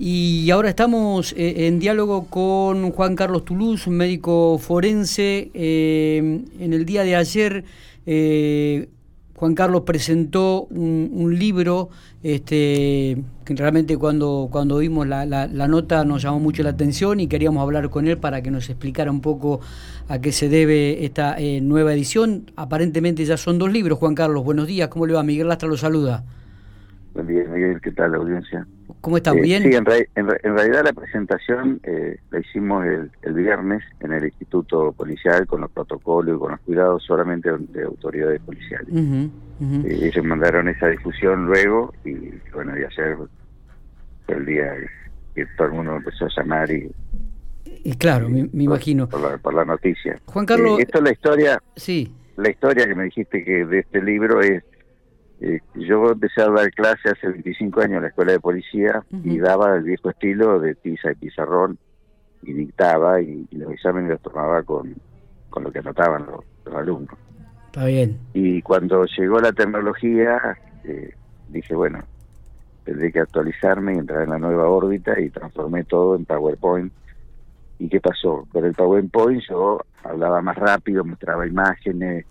Y ahora estamos eh, en diálogo con Juan Carlos Toulouse, médico forense. Eh, en el día de ayer, eh, Juan Carlos presentó un, libro este, que realmente cuando, cuando vimos la, nota nos llamó mucho la atención y queríamos hablar con él para que nos explicara un poco a qué se debe esta nueva edición. Aparentemente ya son dos libros, Juan Carlos. Buenos días, ¿cómo le va? Miguel Lastra lo saluda. Buen día, Miguel. ¿Qué tal la audiencia? ¿Cómo están? Eh, ¿Bien? Sí, en, realidad la presentación eh, la hicimos el, viernes en el Instituto Policial con los protocolos y con los cuidados solamente de autoridades policiales. Uh ellos mandaron esa difusión luego y bueno, y ayer fue el día que todo el mundo empezó a llamar y... Y claro, me, imagino. Por la, noticia. Juan Carlos... esto es la historia... Sí. La historia que me dijiste que de este libro es eh, yo empecé a dar clase hace 25 años en la escuela de policía y daba el viejo estilo de tiza y pizarrón y dictaba y, los exámenes los tomaba con, con lo que anotaban los, alumnos. Está bien. Y cuando llegó la tecnología, eh, dije, bueno, tendré que actualizarme y entrar en la nueva órbita y transformé todo en PowerPoint. ¿Y qué pasó? Con el PowerPoint yo hablaba más rápido, mostraba imágenes,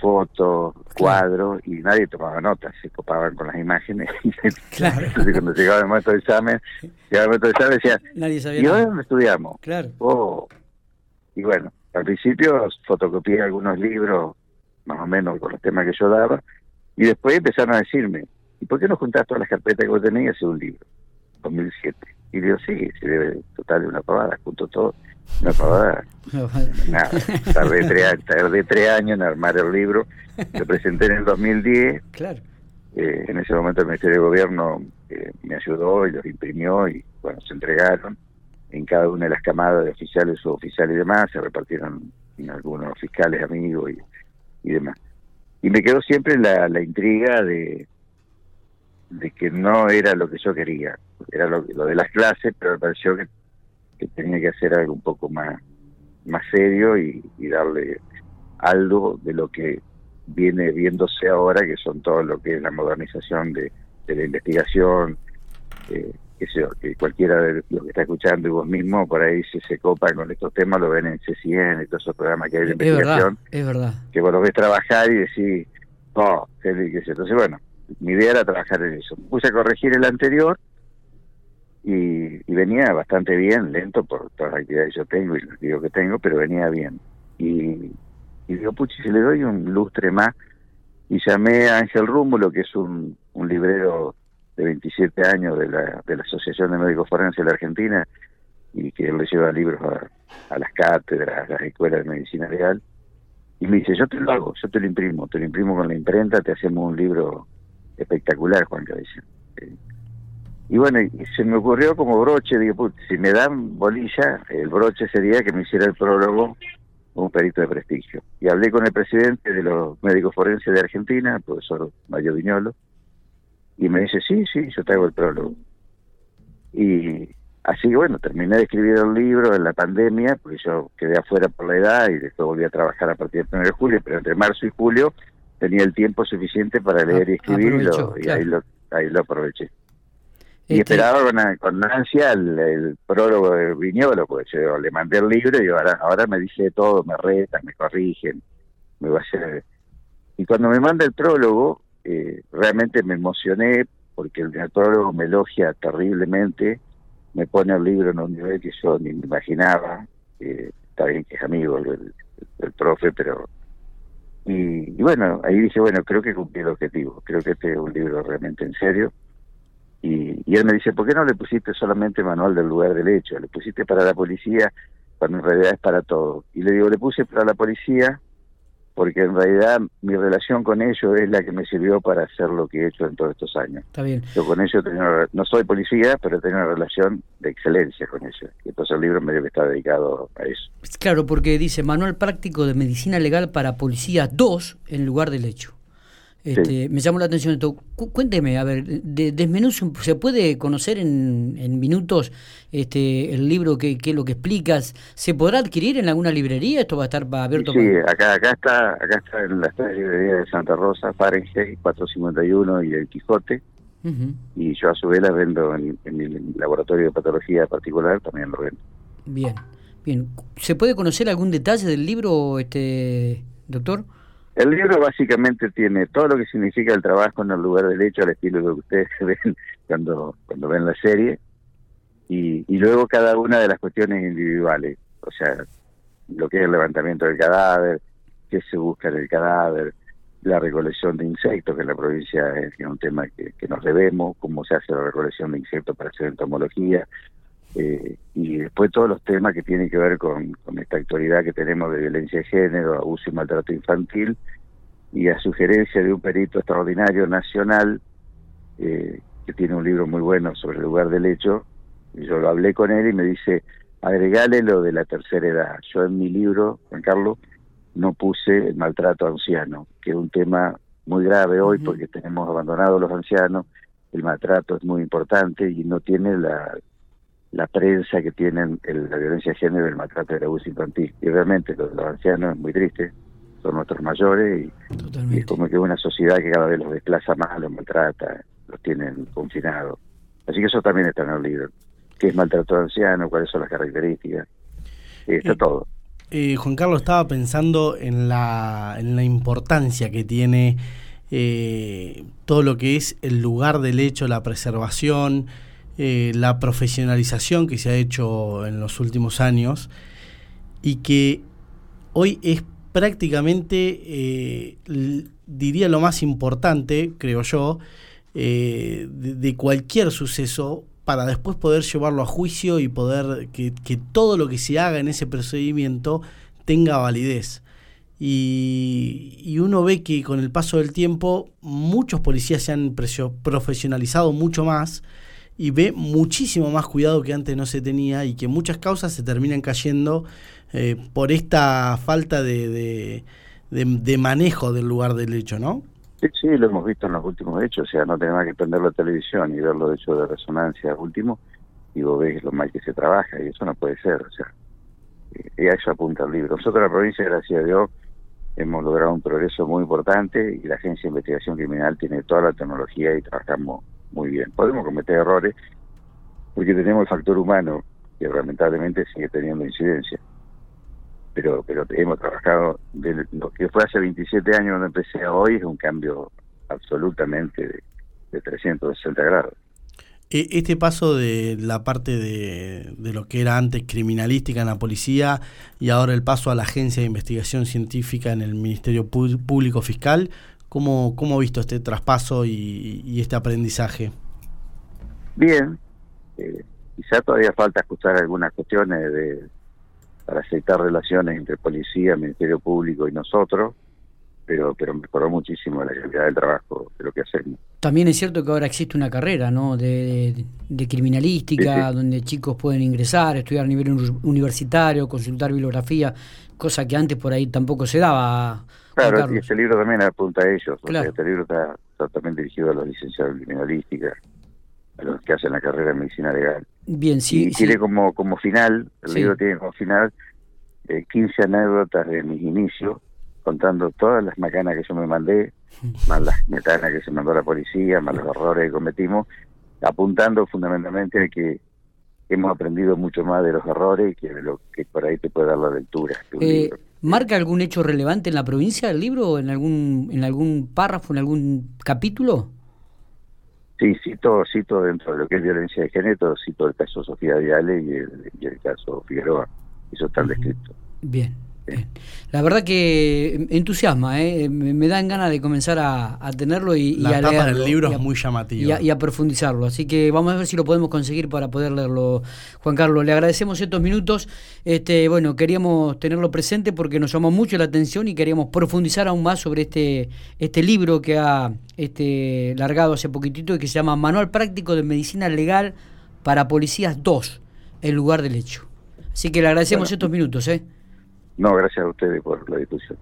fotos, cuadros, y nadie tomaba notas, se copaban con las imágenes. Claro. Entonces cuando llegaba el momento de examen, llegaba el momento de examen decía, nadie sabía ¿y ahora dónde estudiamos? Claro. Oh. Y bueno, al principio fotocopié algunos libros, más o menos con los temas que yo daba, y después empezaron a decirme, ¿y por qué no juntás todas las carpetas que vos tenías y haces un libro? 2007. Y digo, sí, se debe total de una pavada, junto todo. Una pavada. Nada, tardé tres, tardé tres años en armar el libro. Lo presenté en el 2010. Claro. Eh, en ese momento el Ministerio de Gobierno eh, me ayudó y los imprimió y bueno, se entregaron en cada una de las camadas de oficiales o oficiales y demás, se repartieron en algunos fiscales amigos y, demás. Y me quedó siempre la, la intriga de, de que no era lo que yo quería, era lo, lo de las clases, pero me pareció que que tenía que hacer algo un poco más, más serio y, darle algo de lo que viene viéndose ahora, que son todo lo que es la modernización de, la investigación, eh, que, que cualquiera de los que está escuchando y vos mismo por ahí se, se copa con estos temas, lo ven en C100 y todos esos programas que hay de investigación. es verdad. Que vos lo ves trabajar y decís, oh, qué, qué Entonces, bueno, mi idea era trabajar en eso. puse a corregir el anterior y, venía bastante bien, lento por todas las actividades que yo tengo y los que tengo, pero venía bien. Y, y digo, puchi, si le doy un lustre más, y llamé a Ángel Rúmulo, que es un, librero de 27 años de la, de la Asociación de Médicos Forenses de la Argentina, y que le lleva libros a, las cátedras, a las escuelas de medicina legal, y me dice, yo te lo hago, yo te lo imprimo, te lo imprimo con la imprenta, te hacemos un libro espectacular, Juan Cabeza. Y bueno, se me ocurrió como broche, digo, si me dan bolilla, el broche sería que me hiciera el prólogo un perito de prestigio. Y hablé con el presidente de los médicos forenses de Argentina, el profesor Mario Viñolo, y me dice, sí, sí, yo traigo el prólogo. Y así bueno, terminé de escribir el libro en la pandemia, porque yo quedé afuera por la edad y después volví a trabajar a partir del 1 de julio, pero entre marzo y julio tenía el tiempo suficiente para leer y escribir y, ahí, lo, ahí lo aproveché. Y este, esperaba con, con ansia el, prólogo de Viñolo, porque yo le mandé el libro y ahora, ahora me dice todo, me retan, me corrigen, me va a hacer... Y cuando me manda el prólogo, eh, realmente me emocioné porque el, prólogo me elogia terriblemente, me pone el libro en un nivel que yo ni me imaginaba, está bien que es amigo el, profe, pero... Y, y, bueno, ahí dije, bueno, creo que cumplí el objetivo, creo que este es un libro realmente en serio y, y, él me dice, ¿por qué no le pusiste solamente manual del lugar del hecho? Le pusiste para la policía cuando en realidad es para todo. Y le digo, le puse para la policía porque en realidad mi relación con ellos es la que me sirvió para hacer lo que he hecho en todos estos años. Está bien. Yo con ellos no soy policía, pero tengo una relación de excelencia con ellos. Y entonces el libro me debe estar dedicado a eso. Claro, porque dice Manual Práctico de Medicina Legal para Policía 2 en lugar del hecho. Este, Me llamó la atención esto. cuénteme, a ver, de, desmenuce, ¿se puede conocer en, minutos este, el libro que, que, lo que explicas? ¿Se podrá adquirir en alguna librería? ¿Esto va a estar abierto? Sí, acá, acá, está, acá está en la librería de Santa Rosa, Fahrenheit 451 y el Quijote. y yo a su vez la vendo en, en mi laboratorio de patología particular, también lo vendo. Bien, bien. ¿Se puede conocer algún detalle del libro, este doctor? El libro básicamente tiene todo lo que significa el trabajo en el lugar del hecho, al estilo de lo que ustedes ven cuando, cuando ven la serie, y, y luego cada una de las cuestiones individuales, o sea, lo que es el levantamiento del cadáver, qué se busca en el cadáver, la recolección de insectos, que en la provincia es un tema que, nos debemos, cómo se hace la recolección de insectos para hacer entomología, eh, y después todos los temas que tienen que ver con, esta actualidad que tenemos de violencia de género, abuso y maltrato infantil, y a sugerencia de un perito extraordinario nacional, eh, que tiene un libro muy bueno sobre el lugar del hecho, yo lo hablé con él y me dice, agregale lo de la tercera edad. Yo en mi libro, Juan Carlos, no puse el maltrato anciano, que es un tema muy grave hoy porque tenemos abandonados los ancianos, el maltrato es muy importante y no tiene la, la prensa que tienen el, la violencia de género y el maltrato del abuso infantil. Y realmente los, los ancianos es muy triste, son nuestros mayores y, y, es como que una sociedad que cada vez los desplaza más, los maltrata, los tienen confinados. Así que eso también está en el libro. ¿Qué es maltrato anciano? ¿Cuáles son las características? Está todo. Eh, Juan Carlos estaba pensando en la, en la importancia que tiene eh, todo lo que es el lugar del hecho, la preservación, eh, la profesionalización que se ha hecho en los últimos años y que hoy es prácticamente, diría lo más importante, creo yo, de cualquier suceso para después poder llevarlo a juicio y poder que, todo lo que se haga en ese procedimiento tenga validez. Y, uno ve que con el paso del tiempo muchos policías se han profesionalizado mucho más y ve muchísimo más cuidado que antes no se tenía y que muchas causas se terminan cayendo eh, por esta falta de, de manejo del lugar del hecho, ¿no? Sí, sí, lo hemos visto en los últimos hechos, o sea, no tenemos que prender la televisión y ver los hechos de resonancia último y vos ves lo mal que se trabaja y eso no puede ser, o sea, eh, a eso apunta el libro. Nosotros en la provincia, gracias a Dios, hemos logrado un progreso muy importante y la Agencia de Investigación Criminal tiene toda la tecnología y trabajamos muy bien. Podemos cometer errores porque tenemos el factor humano que lamentablemente sigue teniendo incidencia pero pero hemos trabajado de lo que fue hace 27 años cuando empecé a hoy es un cambio absolutamente de, de 360 grados. E, este paso de la parte de, de, lo que era antes criminalística en la policía y ahora el paso a la agencia de investigación científica en el Ministerio Público Fiscal, ¿cómo, cómo ha visto este traspaso y, este aprendizaje? Bien, eh, quizá todavía falta escuchar algunas cuestiones de, para aceitar relaciones entre policía, Ministerio Público y nosotros, pero pero mejoró muchísimo la calidad del trabajo de lo que hacemos. También es cierto que ahora existe una carrera ¿no? de, criminalística, donde chicos pueden ingresar, estudiar a nivel universitario, consultar bibliografía, cosa que antes por ahí tampoco se daba. Claro, y este libro también apunta a ellos. este libro está totalmente dirigido a los licenciados en criminalística, a los que hacen la carrera en medicina legal. Bien, sí. Y tiene como, como final, el libro tiene como final eh, 15 anécdotas de mis inicios, contando todas las macanas que yo me mandé, más las metanas que se mandó la policía, más los errores que cometimos, apuntando fundamentalmente a que hemos aprendido mucho más de los errores que de lo que por ahí te puede dar la lectura. Eh, ¿Marca algún hecho relevante en la provincia del libro, en algún, en algún párrafo, en algún capítulo? Sí, cito, cito dentro de lo que es violencia de género, cito el caso Sofía Viale y el, y el caso Figueroa. Eso está descrito. Bien. La verdad que entusiasma, ¿eh? me, dan ganas de comenzar a, tenerlo y, La y a del libro es muy llamativa. Y a, profundizarlo. Así que vamos a ver si lo podemos conseguir para poder leerlo, Juan Carlos. Le agradecemos estos minutos. Este, bueno, queríamos tenerlo presente porque nos llamó mucho la atención y queríamos profundizar aún más sobre este, este libro que ha este, largado hace poquitito y que se llama Manual Práctico de Medicina Legal para Policías 2, el lugar del hecho. Así que le agradecemos estos minutos. ¿eh? No, gracias a ustedes por la discusión.